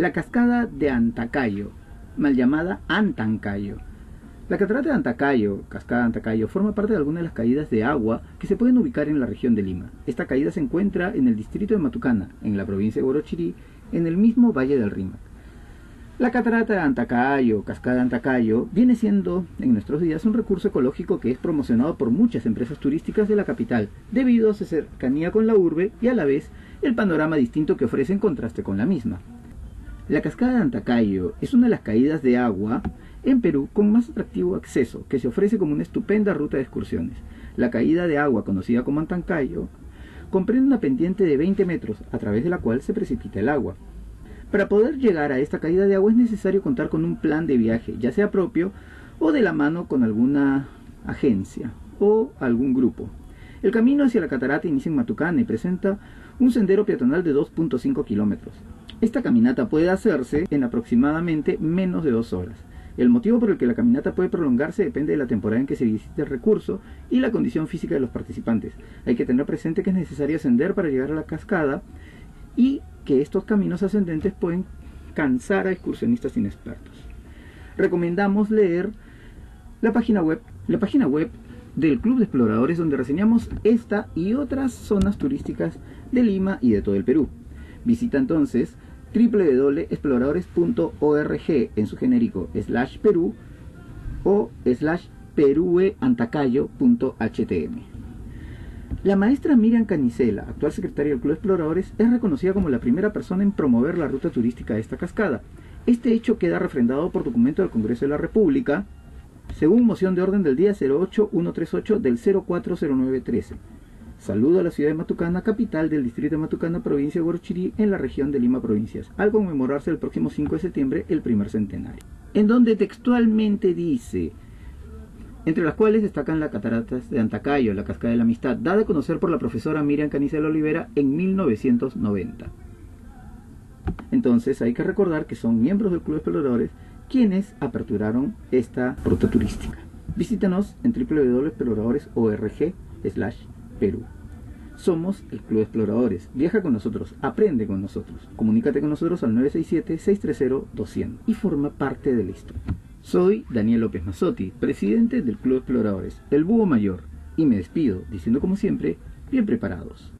La cascada de Antacayo, mal llamada Antancayo. La catarata de Antacayo, cascada de Antacayo, forma parte de algunas de las caídas de agua que se pueden ubicar en la región de Lima. Esta caída se encuentra en el distrito de Matucana, en la provincia de Guarochirí, en el mismo Valle del Rímac. La catarata de Antacayo, cascada de Antacayo, viene siendo en nuestros días un recurso ecológico que es promocionado por muchas empresas turísticas de la capital, debido a su cercanía con la urbe y a la vez el panorama distinto que ofrece en contraste con la misma. La cascada de Antacayo es una de las caídas de agua en Perú con más atractivo acceso, que se ofrece como una estupenda ruta de excursiones. La caída de agua, conocida como Antacayo, comprende una pendiente de 20 metros, a través de la cual se precipita el agua. Para poder llegar a esta caída de agua es necesario contar con un plan de viaje, ya sea propio o de la mano con alguna agencia o algún grupo. El camino hacia la catarata inicia en Matucana y presenta un sendero peatonal de 2.5 kilómetros. Esta caminata puede hacerse en aproximadamente menos de dos horas. El motivo por el que la caminata puede prolongarse depende de la temporada en que se visite el recurso y la condición física de los participantes. Hay que tener presente que es necesario ascender para llegar a la cascada y que estos caminos ascendentes pueden cansar a excursionistas inexpertos. Recomendamos leer la página web, la página web del Club de Exploradores donde reseñamos esta y otras zonas turísticas de Lima y de todo el Perú. Visita entonces www.exploradores.org en su genérico slash Perú o slash perueantacayo.htm. La maestra Miriam Canicela, actual secretaria del Club Exploradores, es reconocida como la primera persona en promover la ruta turística de esta cascada. Este hecho queda refrendado por documento del Congreso de la República, según moción de orden del día 08138 del 040913. Saludo a la ciudad de Matucana, capital del distrito de Matucana, provincia de Guarochirí, en la región de Lima Provincias, al conmemorarse el próximo 5 de septiembre el primer centenario. En donde textualmente dice, entre las cuales destacan las cataratas de Antacayo, la cascada de la amistad, dada a conocer por la profesora Miriam Canicela Olivera en 1990. Entonces hay que recordar que son miembros del Club de Exploradores quienes aperturaron esta ruta turística. Visítanos en www.exploradores.org slash Perú. Somos el Club Exploradores. Viaja con nosotros, aprende con nosotros. Comunícate con nosotros al 967-630-200 y forma parte de la historia. Soy Daniel López Mazzotti, presidente del Club de Exploradores, el Búho Mayor, y me despido diciendo como siempre, bien preparados.